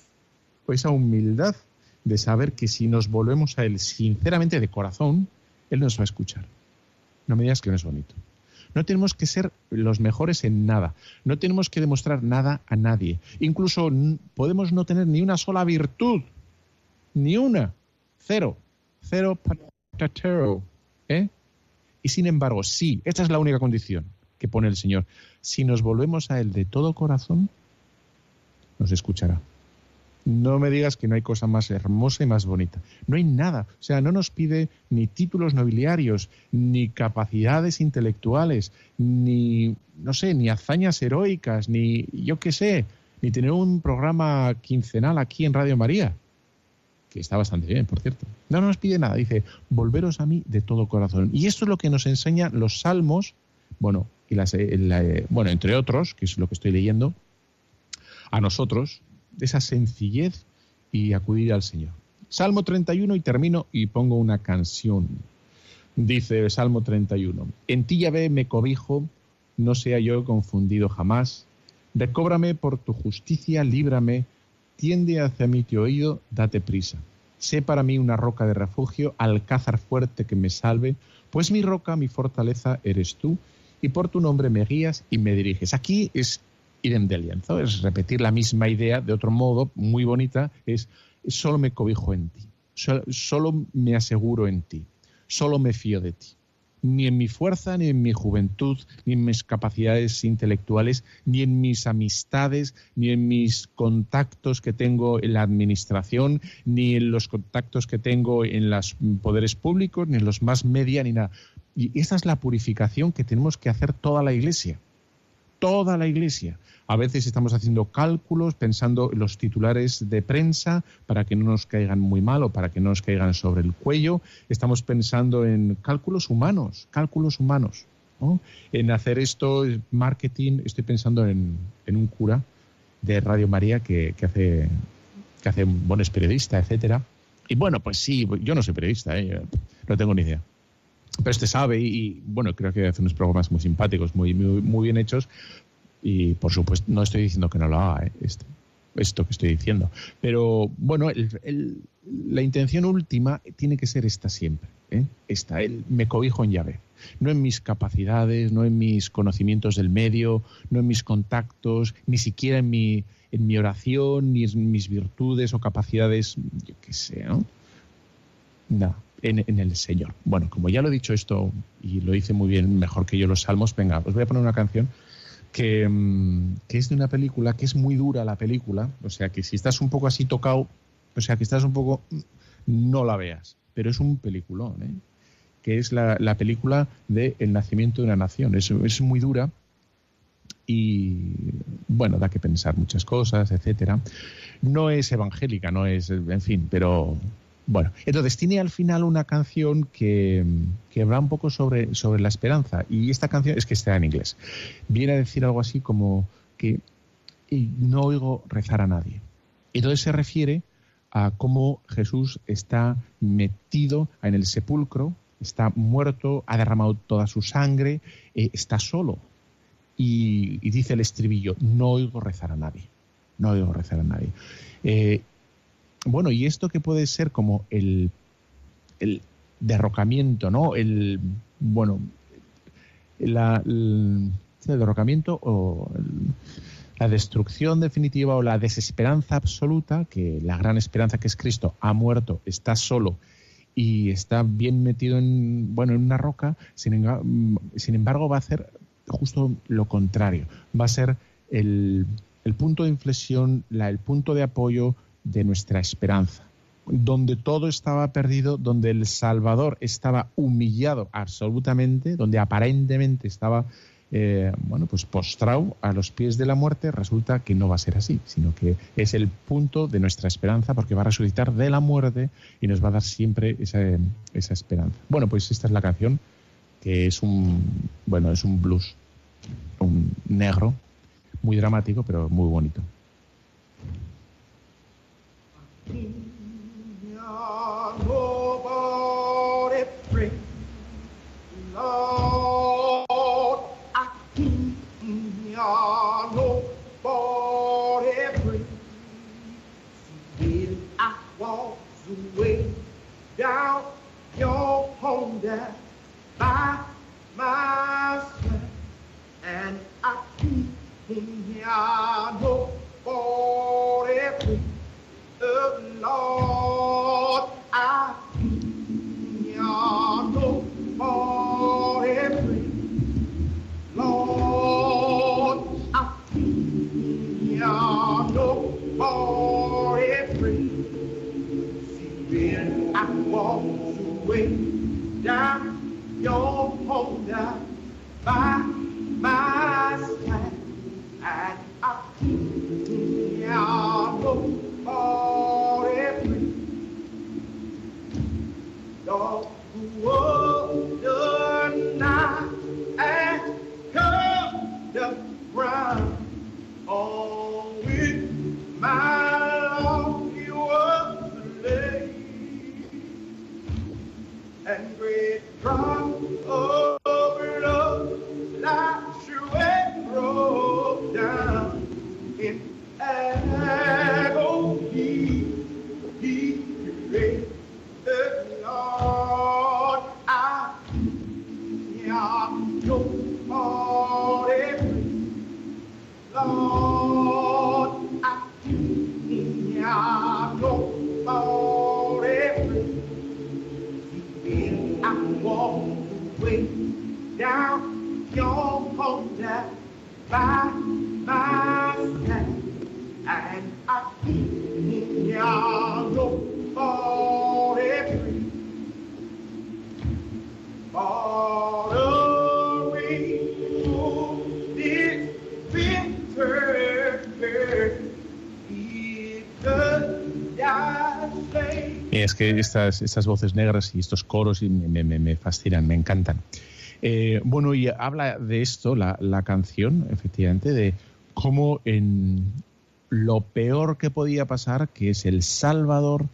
o esa humildad de saber que si nos volvemos a Él sinceramente de corazón, Él nos va a escuchar. No me digas que no es bonito. No tenemos que ser los mejores en nada. No tenemos que demostrar nada a nadie. Incluso podemos no tener ni una sola virtud. Ni una. Cero. Cero patatero. ¿Eh? Y sin embargo, sí, esta es la única condición que pone el Señor. Si nos volvemos a Él de todo corazón, nos escuchará. No me digas que no hay cosa más hermosa y más bonita. No hay nada. O sea, no nos pide ni títulos nobiliarios, ni capacidades intelectuales, ni, no sé, ni hazañas heroicas, ni yo qué sé, ni tener un programa quincenal aquí en Radio María, que está bastante bien, por cierto. No nos pide nada. Dice, volveros a mí de todo corazón. Y esto es lo que nos enseñan los salmos, bueno, y las, eh, bueno, entre otros, que es lo que estoy leyendo, a nosotros, esa sencillez y acudir al Señor. Salmo 31 y termino y pongo una canción. Dice Salmo 31, en ti ya ve me cobijo, no sea yo confundido jamás. Recóbrame por tu justicia, líbrame, tiende hacia mí tu oído, date prisa. Sé para mí una roca de refugio, alcázar fuerte que me salve, pues mi roca, mi fortaleza eres tú, y por tu nombre me guías y me diriges. Aquí es idem de lienzo, es repetir la misma idea de otro modo, muy bonita, es solo me cobijo en ti, solo, me aseguro en ti, solo me fío de ti ni en mi fuerza, ni en mi juventud, ni en mis capacidades intelectuales, ni en mis amistades, ni en mis contactos que tengo en la administración, ni en los contactos que tengo en los poderes públicos, ni en los más media, ni nada. Y esa es la purificación que tenemos que hacer toda la Iglesia. Toda la Iglesia. A veces estamos haciendo cálculos pensando en los titulares de prensa para que no nos caigan muy mal o para que no nos caigan sobre el cuello. Estamos pensando en cálculos humanos, cálculos humanos. En hacer esto, marketing, estoy pensando en, un cura de Radio María que, hace que hace un buen periodista, etcétera. Y bueno, pues sí, yo no soy periodista, ¿eh? no tengo ni idea. Pero este sabe y, bueno, creo que hace unos programas muy simpáticos, muy, muy bien hechos, y por supuesto, no estoy diciendo que no lo haga, ¿eh? esto, esto, que estoy diciendo. Pero bueno, la intención última tiene que ser esta siempre. ¿eh? Esta, el, me cobijo en llave. No en mis capacidades, no en mis conocimientos del medio, no en mis contactos, ni siquiera en mi, en mi oración, ni en mis virtudes o capacidades, yo qué sé, ¿no? Nada, en, el Señor. Bueno, como ya lo he dicho esto y lo hice muy bien, mejor que yo los salmos, venga, os voy a poner una canción Mm, que, es de una película que es muy dura la película, o sea que si estás un poco así tocado, o sea que estás un poco, mm, no la veas, pero es un peliculón, ¿eh? que es la, la película de El nacimiento de una nación. Es, es muy dura y, bueno, da que pensar muchas cosas, etcétera. No es evangélica, no es, en fin, pero bueno. Entonces tiene al final una canción que, que habla un poco sobre, sobre la esperanza y esta canción es que está en inglés. Viene a decir algo así como que no oigo rezar a nadie. Entonces se refiere a cómo Jesús está metido en el sepulcro, está muerto, ha derramado toda su sangre, eh, está solo. Y, y, dice el estribillo, no oigo rezar a nadie, no oigo rezar a nadie. Eh, bueno, y esto que puede ser como el, derrocamiento, ¿no? El, bueno, la, el, derrocamiento o... La destrucción definitiva o la desesperanza absoluta, que la gran esperanza que es Cristo ha muerto, está solo y está bien metido en, bueno, en una roca, sin, sin embargo va a hacer justo lo contrario, va a ser el, el punto de inflexión, la, el punto de apoyo de nuestra esperanza donde todo estaba perdido, donde el Salvador estaba humillado absolutamente, donde aparentemente estaba eh, bueno, pues postrado a los pies de la muerte, resulta que no va a ser así, sino que es el punto de nuestra esperanza porque va a resucitar de la muerte y nos va a dar siempre esa, esa esperanza. Bueno, pues esta es la canción que es un, bueno, es un blues, un negro, muy dramático, pero muy bonito. And I keep in here no for estas, estas voces negras y estos coros y me, me, me, fascinan, me encantan. Eh, bueno, y habla de esto, la, la, canción, efectivamente, de cómo en lo peor que podía pasar, que es el Salvador,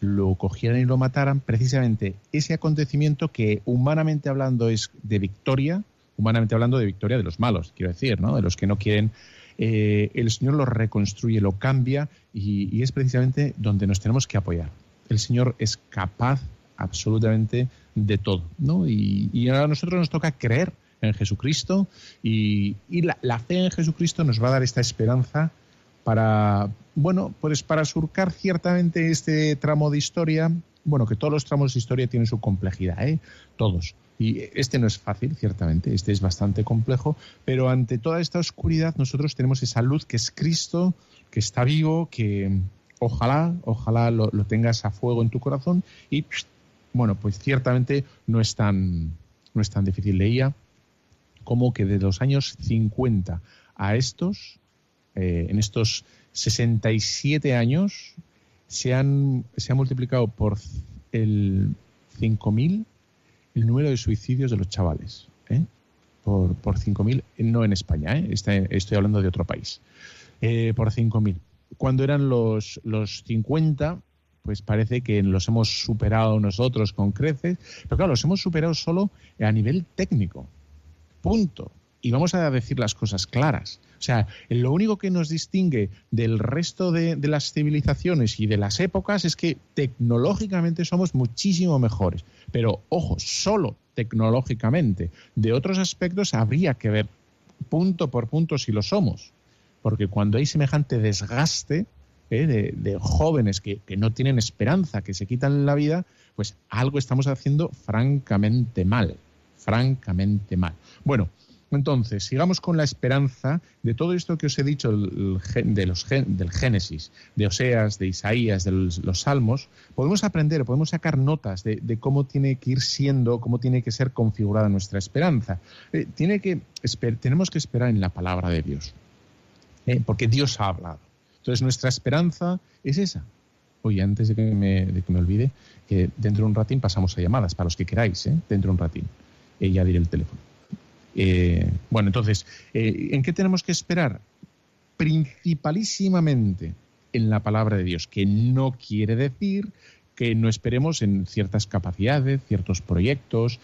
lo cogieran y lo mataran, precisamente ese acontecimiento que humanamente hablando es de victoria, humanamente hablando de victoria de los malos, quiero decir, ¿no? de los que no quieren eh, el Señor lo reconstruye, lo cambia y, y, es precisamente donde nos tenemos que apoyar. El Señor es capaz absolutamente de todo, ¿no? Y, y a nosotros nos toca creer en Jesucristo y, la, la, fe en Jesucristo nos va a dar esta esperanza para, bueno, pues para surcar ciertamente este tramo de historia, bueno, que todos los tramos de historia tienen su complejidad, ¿eh? Todos. Y este no es fácil, ciertamente, este es bastante complejo, pero ante toda esta oscuridad nosotros tenemos esa luz que es Cristo, que está vivo, que ojalá, ojalá lo, tengas a fuego en tu corazón y bueno, pues ciertamente no es tan, no es tan difícil. Leía como que de los años 50 a estos, eh, en estos 67 años, se, han, se ha multiplicado por el 5.000 el número de suicidios de los chavales. ¿eh? Por, por 5.000, no en España, ¿eh? Estoy hablando de otro país. Por 5.000. Cuando eran los, los 50, pues parece que los hemos superado nosotros con creces, pero claro, los hemos superado solo a nivel técnico. Punto. Y vamos a decir las cosas claras. O sea, lo único que nos distingue del resto de, de las civilizaciones y de las épocas es que tecnológicamente somos muchísimo mejores. Pero, ojo, solo tecnológicamente. De otros aspectos habría que ver punto por punto si lo somos. Porque cuando hay semejante desgaste ¿eh? de, jóvenes que, no tienen esperanza, que se quitan la vida, pues algo estamos haciendo francamente mal. Francamente mal. Bueno, entonces, sigamos con la esperanza de todo esto que os he dicho de los, del Génesis, de Oseas, de Isaías, de los, Salmos. Podemos aprender, podemos sacar notas de, de cómo tiene que ir siendo, cómo tiene que ser configurada nuestra esperanza. Eh, tiene que, esper- tenemos que esperar en la palabra de Dios, ¿eh? porque Dios ha hablado. Entonces, nuestra esperanza es esa. Oye, antes de que me, de que me olvide, que dentro de un ratín pasamos a llamadas, para los que queráis, ¿eh? dentro de un ratín. Eh, ya diré el teléfono. Eh, bueno, entonces, eh, ¿en qué tenemos que esperar? Principalísimamente en la palabra de Dios, que no quiere decir que no esperemos en ciertas capacidades, ciertos proyectos,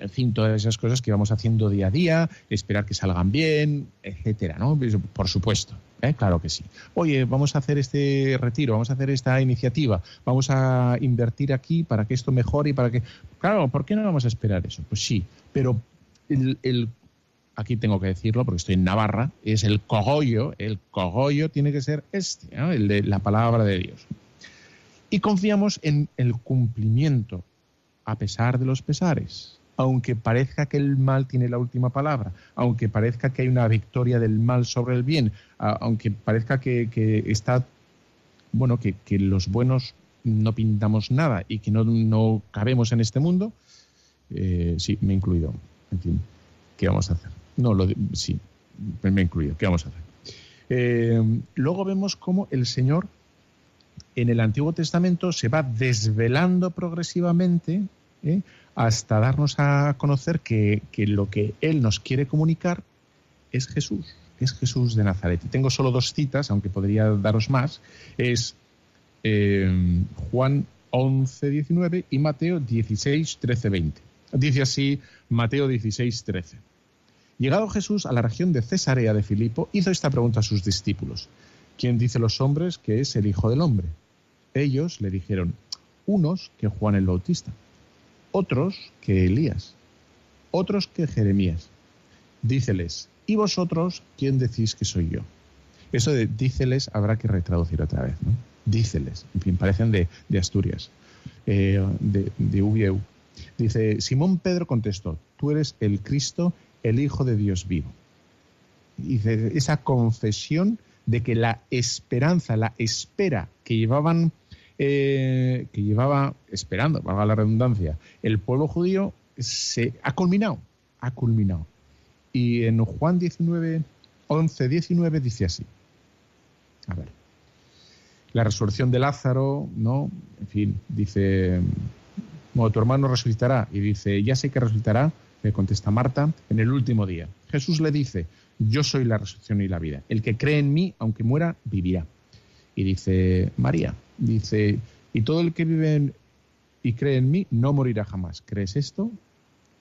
en fin, todas esas cosas que vamos haciendo día a día, esperar que salgan bien, etcétera, ¿no? Por supuesto, ¿eh? claro que sí. Oye, vamos a hacer este retiro, vamos a hacer esta iniciativa, vamos a invertir aquí para que esto mejore y para que. Claro, ¿por qué no vamos a esperar eso? Pues sí, pero el, aquí tengo que decirlo porque estoy en Navarra, es el cogollo, el cogollo tiene que ser este, el de la palabra de Dios. Y confiamos en el cumplimiento, a pesar de los pesares, aunque parezca que el mal tiene la última palabra, aunque parezca que hay una victoria del mal sobre el bien, aunque parezca que, está, bueno, que, los buenos no pintamos nada y que no, no cabemos en este mundo, eh, sí, me he incluido. ¿qué vamos a hacer? No, lo sí, me he incluido. ¿Qué vamos a hacer? Luego vemos cómo el Señor en el Antiguo Testamento se va desvelando progresivamente ¿eh? Hasta darnos a conocer que, lo que Él nos quiere comunicar es Jesús, es Jesús de Nazaret. Y tengo solo dos citas, aunque podría daros más. Es eh, Juan 11, 19 y Mateo 16, 13, 20. Dice así Mateo 16, 13. Llegado Jesús a la región de Cesarea de Filipo, hizo esta pregunta a sus discípulos. ¿Quién dice los hombres que es el Hijo del Hombre? Ellos le dijeron, unos que Juan el Bautista, otros que Elías, otros que Jeremías. Díceles, ¿y vosotros quién decís que soy yo? Eso de díceles habrá que retraducir otra vez, ¿no? Díceles, en fin, parecen de, Asturias, eh, de, de. Dice, Simón Pedro contestó, tú eres el Cristo, el Hijo de Dios vivo. Dice, esa confesión de que la esperanza, la espera que llevaban, eh, que llevaba esperando, valga la redundancia, el pueblo judío se ha culminado, ha culminado. Y en Juan 19, 11, 19 dice así. A ver. La resurrección de Lázaro, ¿no? En fin, dice, bueno, tu hermano resucitará. Y dice, ya sé que resucitará, le contesta Marta, en el último día. Jesús le dice, yo soy la resurrección y la vida. El que cree en mí, aunque muera, vivirá. Y dice María, dice, y todo el que vive y cree en mí no morirá jamás. ¿Crees esto?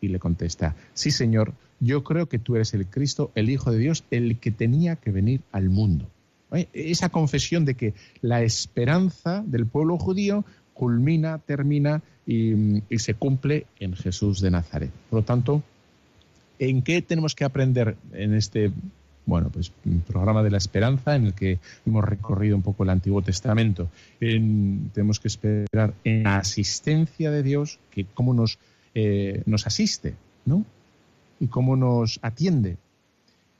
Y le contesta, sí Señor, yo creo que tú eres el Cristo, el Hijo de Dios, el que tenía que venir al mundo. ¿Eh? Esa confesión de que la esperanza del pueblo judío culmina, termina y, y se cumple en Jesús de Nazaret. Por lo tanto, ¿en qué tenemos que aprender en este bueno, pues programa de la esperanza en el que hemos recorrido un poco el Antiguo Testamento? En- tenemos que esperar en la asistencia de Dios, que cómo nos, eh, nos asiste, ¿no? Y cómo nos atiende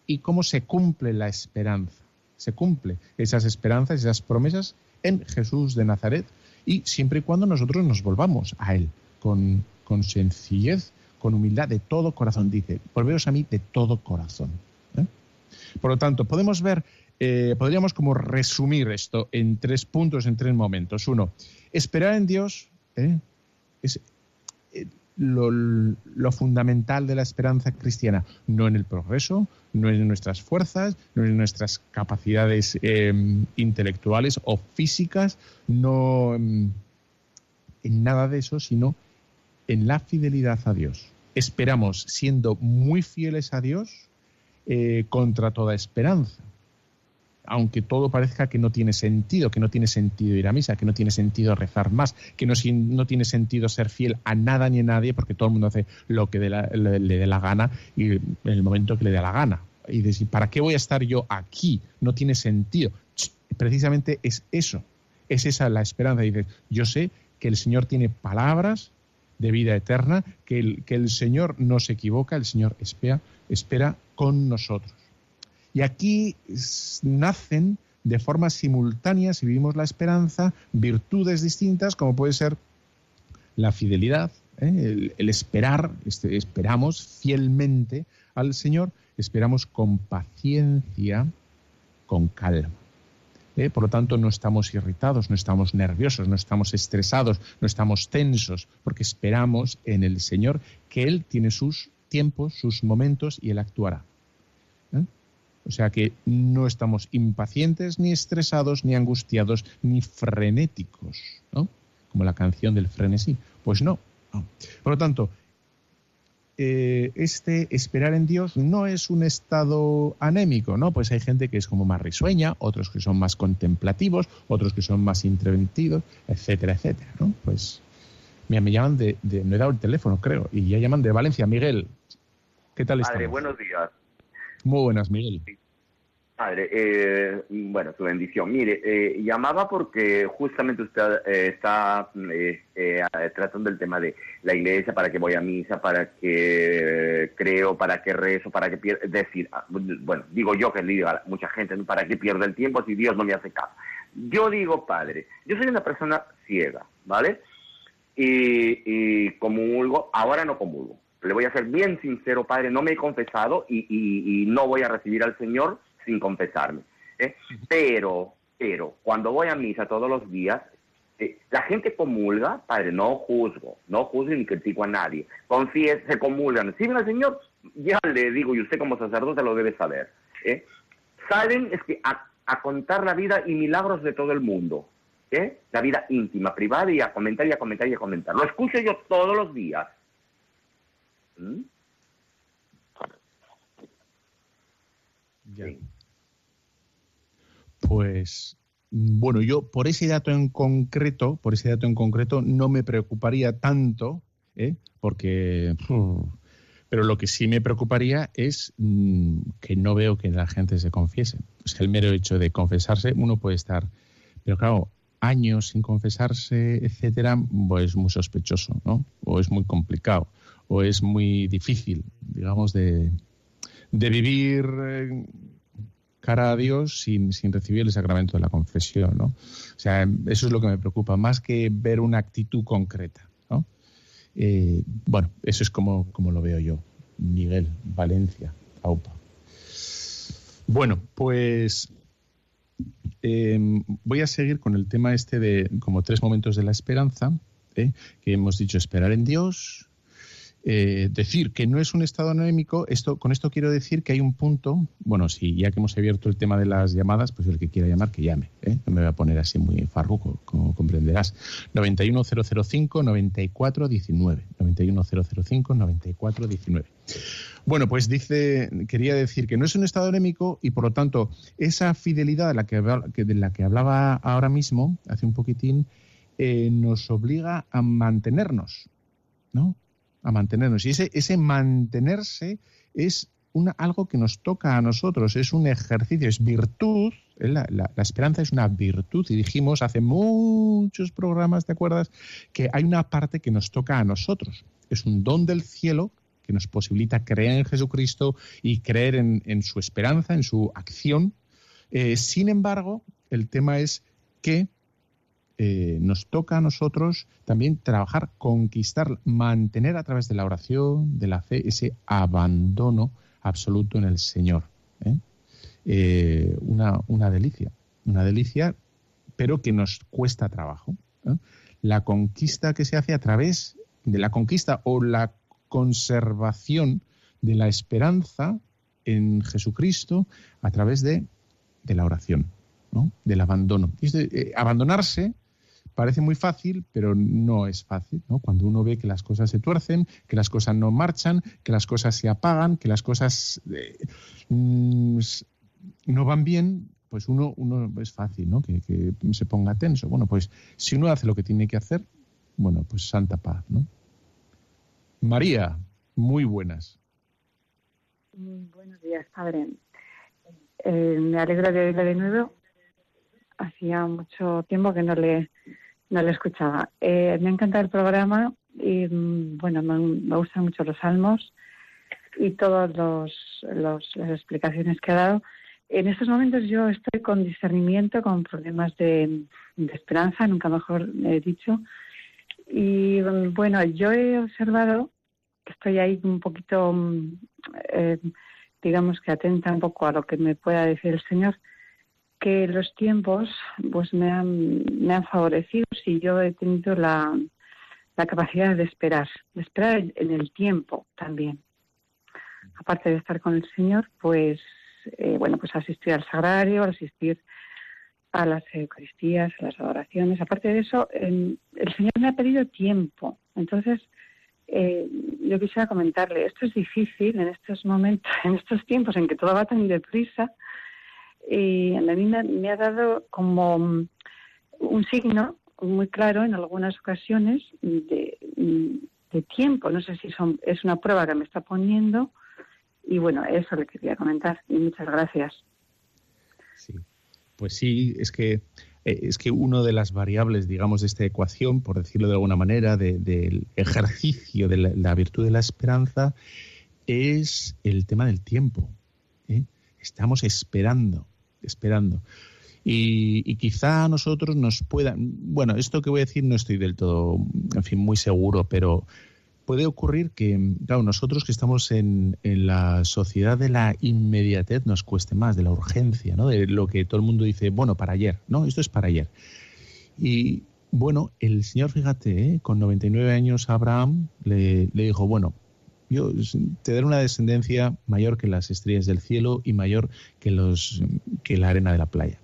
y cómo se cumple la esperanza. Se cumple esas esperanzas, esas promesas en Jesús de Nazaret Y siempre y cuando nosotros nos volvamos a Él con, con sencillez, con humildad de todo corazón, dice, volveros a mí de todo corazón. Por lo tanto, podemos ver, eh, podríamos como resumir esto en tres puntos, en tres momentos. Uno, esperar en Dios ¿eh? es eh, lo, fundamental de la esperanza cristiana, no en el progreso, no en nuestras fuerzas, no en nuestras capacidades eh, intelectuales o físicas, no mm, en nada de eso, sino en la fidelidad a Dios. Esperamos, siendo muy fieles a Dios, eh, contra toda esperanza. Aunque todo parezca que no tiene sentido, que no tiene sentido ir a misa, que no tiene sentido rezar más, que no, no tiene sentido ser fiel a nada ni a nadie, porque todo el mundo hace lo que le, le dé la gana y en el momento que le dé la gana. Y decir, ¿para qué voy a estar yo aquí? No tiene sentido. Precisamente es eso, es esa la esperanza. Dices, yo sé que el Señor tiene palabras de vida eterna, que el, que el Señor no se equivoca, el Señor espera con nosotros. Y aquí nacen de forma simultánea, si vivimos la esperanza, virtudes distintas, como puede ser la fidelidad, ¿eh? el, el esperar, este, esperamos fielmente al Señor, esperamos con paciencia, con calma. ¿eh? Por lo tanto, no estamos irritados, no estamos nerviosos, no estamos estresados, no estamos tensos, porque esperamos en el Señor que Él tiene sus tiempos, sus momentos y Él actuará. ¿eh? O sea que no estamos impacientes, ni estresados, ni angustiados, ni frenéticos, ¿no? Como la canción del frenesí. Pues no. Por lo tanto, eh, este esperar en Dios no es un estado anémico, ¿no? Pues hay gente que es como más risueña, otros que son más contemplativos, otros que son más interventivos, etcétera, etcétera, ¿no? Pues, mira, me llaman de, de- no he dado el teléfono, creo, y ya llaman de Valencia. Miguel, ¿qué tal Padre, estás? buenos días. Muy buenas, Miguel. Padre, eh, bueno, su bendición. Mire, eh, llamaba porque justamente usted eh, está eh, eh, tratando el tema de la iglesia, para que voy a misa, para que creo, para que rezo, para que pierda, es decir, ah, bueno, digo yo que le digo a mucha gente, ¿no? para que pierda el tiempo si Dios no me hace caso. Yo digo, Padre, yo soy una persona ciega, ¿vale? Y, y comulgo, ahora no comulgo. Le voy a ser bien sincero, Padre, no me he confesado y, y- y no voy a recibir al Señor sin confesarme. ¿eh? Pero, pero, cuando voy a misa todos los días, eh, la gente comulga, Padre, no juzgo, no juzgo ni critico a nadie. Confíe, se comulgan, ¿sirven al Señor? Ya le digo, y usted como sacerdote lo debe saber. ¿eh? Salen es que a, a contar la vida y milagros de todo el mundo. ¿eh? La vida íntima, privada, y a comentar y a comentar y a comentar. Lo escucho yo todos los días. ¿Mm? Ya. Sí. Pues bueno, yo por ese dato en concreto, por ese dato en concreto, no me preocuparía tanto, ¿eh? porque uf, pero lo que sí me preocuparía es mm, que no veo que la gente se confiese. O sea, el mero hecho de confesarse, uno puede estar, pero claro, años sin confesarse, etcétera, pues es muy sospechoso, ¿no? O es muy complicado, o es muy difícil, digamos, de, vivir eh, cara a Dios sin, recibir el sacramento de la confesión, ¿no? O sea, eso es lo que me preocupa, más que ver una actitud concreta, ¿no? Eh, bueno, eso es como, lo veo yo. Miguel, Valencia, AUPA. Bueno, pues eh, voy a seguir con el tema este de como tres momentos de la esperanza, ¿eh? que hemos dicho esperar en Dios, eh, decir que no es un estado anémico, esto, con esto quiero decir que hay un punto, bueno, si ya que hemos abierto el tema de las llamadas, pues el que quiera llamar, que llame, ¿eh? no me voy a poner así muy farruco, como comprenderás. 91005-9419, 91005-9419. Bueno, pues dice, quería decir que no es un estado anémico y por lo tanto esa fidelidad de la que, de la que hablaba ahora mismo, hace un poquitín, eh, nos obliga a mantenernos, ¿no? A mantenernos. Y ese, ese mantenerse es una, algo que nos toca a nosotros, es un ejercicio, es virtud. ¿eh? La, la- esperanza es una virtud. Y dijimos hace muchos programas, ¿te acuerdas? Que hay una parte que nos toca a nosotros. Es un don del cielo que nos posibilita creer en Jesucristo y creer en, en su esperanza, en su acción. Eh, sin embargo, el tema es que eh, nos toca a nosotros también trabajar, conquistar, mantener a través de la oración, de la fe, ese abandono absoluto en el Señor. ¿eh? Eh, una, una delicia, una delicia, pero que nos cuesta trabajo. La conquista que se hace a través de la conquista o la conservación de la esperanza en Jesucristo a través de, de la oración, ¿no? del abandono. Abandonarse parece muy fácil, pero no es fácil, ¿no? Cuando uno ve que las cosas se tuercen, que las cosas no marchan, que las cosas se apagan, que las cosas eh, mm, no van bien, pues uno, es fácil, ¿no? Que, se ponga tenso. Bueno, pues si uno hace lo que tiene que hacer, bueno, pues santa paz, ¿no? María, muy buenas. Buenos días, padre. Eh, me alegro de oírle de nuevo. Hacía mucho tiempo que no le, no le escuchaba. Eh, me encanta el programa y, mm, bueno, me, gustan mucho los salmos y todas los, las explicaciones que ha dado. En estos momentos yo estoy con discernimiento, con problemas de, de esperanza, nunca mejor he dicho. Y mm, bueno, yo he observado que estoy ahí un poquito, mm, eh, digamos que atenta un poco a lo que me pueda decir el Señor, que los tiempos pues me han, me han favorecido si yo he tenido la, la capacidad de esperar, de esperar en- el tiempo también. Aparte de estar con el Señor, pues eh, bueno, pues asistir al sagrario, asistir a las Eucaristías, a las adoraciones. Aparte de eso, em, el Señor me ha pedido tiempo. Entonces, eh, yo quisiera comentarle, esto es difícil en estos momentos, [laughs] en estos tiempos en que todo va tan deprisa, y a me, ha dado como un signo muy claro en algunas ocasiones de, tiempo. No sé si son, es una prueba que me está poniendo, y bueno, eso le quería comentar, y muchas gracias. Pues sí, es que eh, es que una de las variables, digamos, de esta ecuación, por decirlo de alguna manera, de- del ejercicio de la, la virtud de la esperanza, es el tema del tiempo. ¿eh? Estamos esperando, esperando. Y, y quizá a nosotros nos puedan, bueno, esto que voy a decir no estoy del todo, en fin, muy seguro, pero puede ocurrir que, claro, nosotros que estamos en, en la sociedad de la inmediatez nos cueste más, de la urgencia, ¿no? De lo que todo el mundo dice, bueno, para ayer, ¿no? Esto es para ayer. Y bueno, el Señor, fíjate, ¿eh? con 99 años Abraham le, le dijo, bueno, yo te daré una descendencia mayor que las estrellas del cielo y mayor que, los, que la arena de la playa.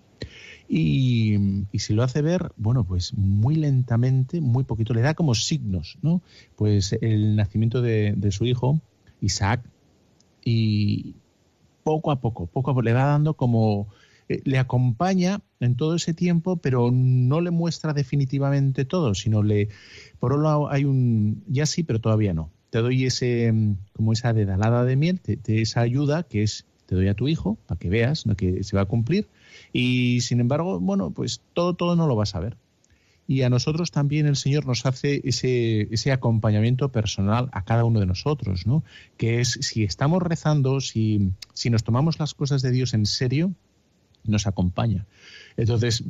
Y, si lo hace ver, bueno, pues muy lentamente, muy poquito, le da como signos, ¿no? Pues el nacimiento de, de su hijo, Isaac, y poco a poco, poco a poco, le va dando como, eh, le acompaña en todo ese tiempo, pero no le muestra definitivamente todo, sino le, por un lado hay un, ya sí, pero todavía no. Te doy ese, mm, como esa dedalada de miel, te, esa ayuda que es, te doy a tu hijo para que veas ¿no? que se va a cumplir. Y sin embargo, bueno, pues todo, todo no lo vas a ver. Y a nosotros también el Señor nos hace ese, ese acompañamiento personal a cada uno de nosotros, ¿no? Que es si estamos rezando, si, si nos tomamos las cosas de Dios en serio, nos acompaña. Entonces,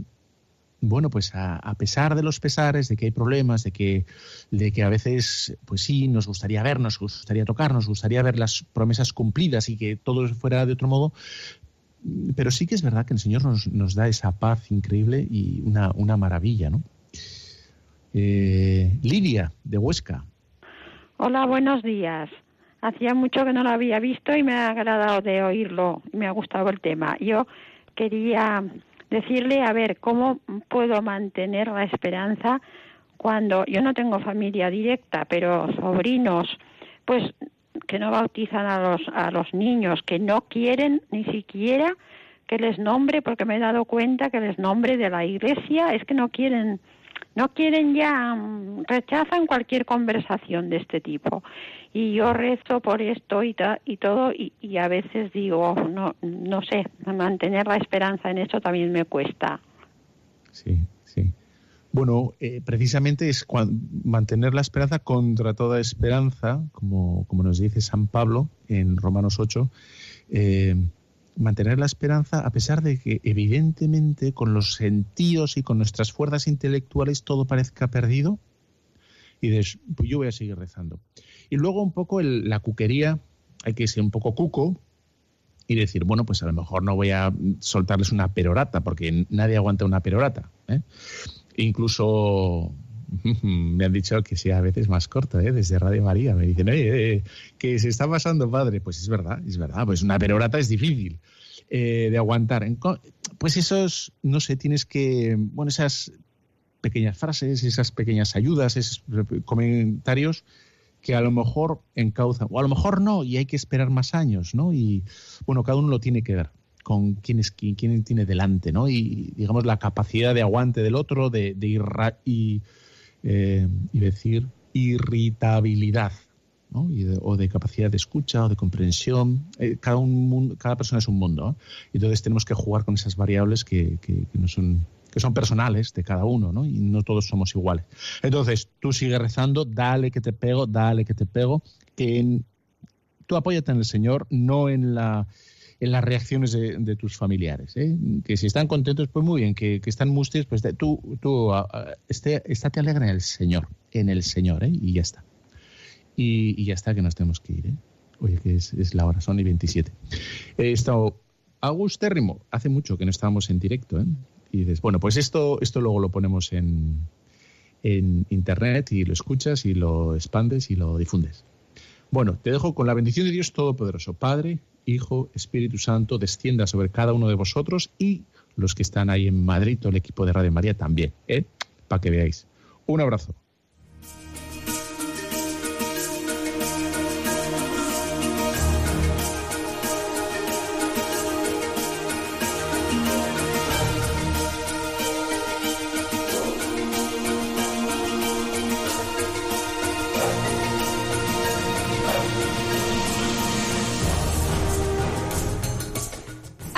bueno, pues a, a pesar de los pesares, de que hay problemas, de que, de que a veces, pues sí, nos gustaría ver, nos gustaría tocar, nos gustaría ver las promesas cumplidas y que todo fuera de otro modo, pero sí que es verdad que el Señor nos, nos da esa paz increíble y una, una maravilla, ¿no? Eh, Lidia, de Huesca. Hola, buenos días. Hacía mucho que no lo había visto y me ha agradado de oírlo y me ha gustado el tema. Yo quería decirle, a ver, ¿cómo puedo mantener la esperanza cuando yo no tengo familia directa, pero sobrinos, pues que no bautizan a los, a los niños, que no quieren ni siquiera que les nombre, porque me he dado cuenta que les nombre de la iglesia, es que no quieren no quieren ya, mm, rechazan cualquier conversación de este tipo. Y yo rezo por esto y, ta- y todo, y, a veces digo, no, no sé, mantener la esperanza en eso también me cuesta. Sí, sí. Bueno, eh, precisamente es mantener la esperanza contra toda esperanza, como, como nos dice San Pablo en Romanos 8. eh, mantener la esperanza a pesar de que evidentemente con los sentidos y con nuestras fuerzas intelectuales todo parezca perdido. Y dices, pues yo voy a seguir rezando. Y luego un poco el- la cuquería, hay que ser un poco cuco y decir, bueno, pues a lo mejor no voy a soltarles una perorata, porque nadie aguanta una perorata. ¿eh? Incluso [laughs] me han dicho que sea a veces más corto, ¿eh? desde Radio María. Me dicen, eh, que se está pasando, padre. Pues es verdad, es verdad. Pues una perorata es difícil eh, de aguantar. Pues esos, no sé, tienes que, bueno, esas pequeñas frases, esas pequeñas ayudas, esos comentarios que a lo mejor encauzan, o a lo mejor no, y hay que esperar más años, ¿no? Y bueno, cada uno lo tiene que ver con quién es quién, quién tiene delante, ¿no? Y digamos la capacidad de aguante del otro, de, de irra- y, eh, y decir irritabilidad, o de capacidad de escucha o de comprensión. Eh, cada, un cada persona es un mundo. Y entonces tenemos que jugar con esas variables que, que- no son que son personales de cada uno, ¿no? Y no todos somos iguales. Entonces, tú sigue rezando, dale que te pego, dale que te pego, que tú apóyate en el Señor, no en la en las reacciones de, de tus familiares. ¿eh? Que si están contentos, pues muy bien. Que, que están mustios, pues tú, tú ah, esté, estate alegre en el Señor, en el Señor, ¿eh? y ya está. Y, y ya está, que nos tenemos que ir. ¿eh? Oye, que es, es la hora, son y 27. He estado Agustérrimo, hace mucho que no estábamos en directo, ¿eh? Y dices, bueno, pues esto, esto luego lo ponemos en, en internet y lo escuchas y lo expandes y lo difundes. Bueno, te dejo con la bendición de Dios Todopoderoso, Padre, Hijo, Espíritu Santo, descienda sobre cada uno de vosotros y los que están ahí en Madrid, todo el equipo de Radio María también, ¿eh? para que veáis. Un abrazo.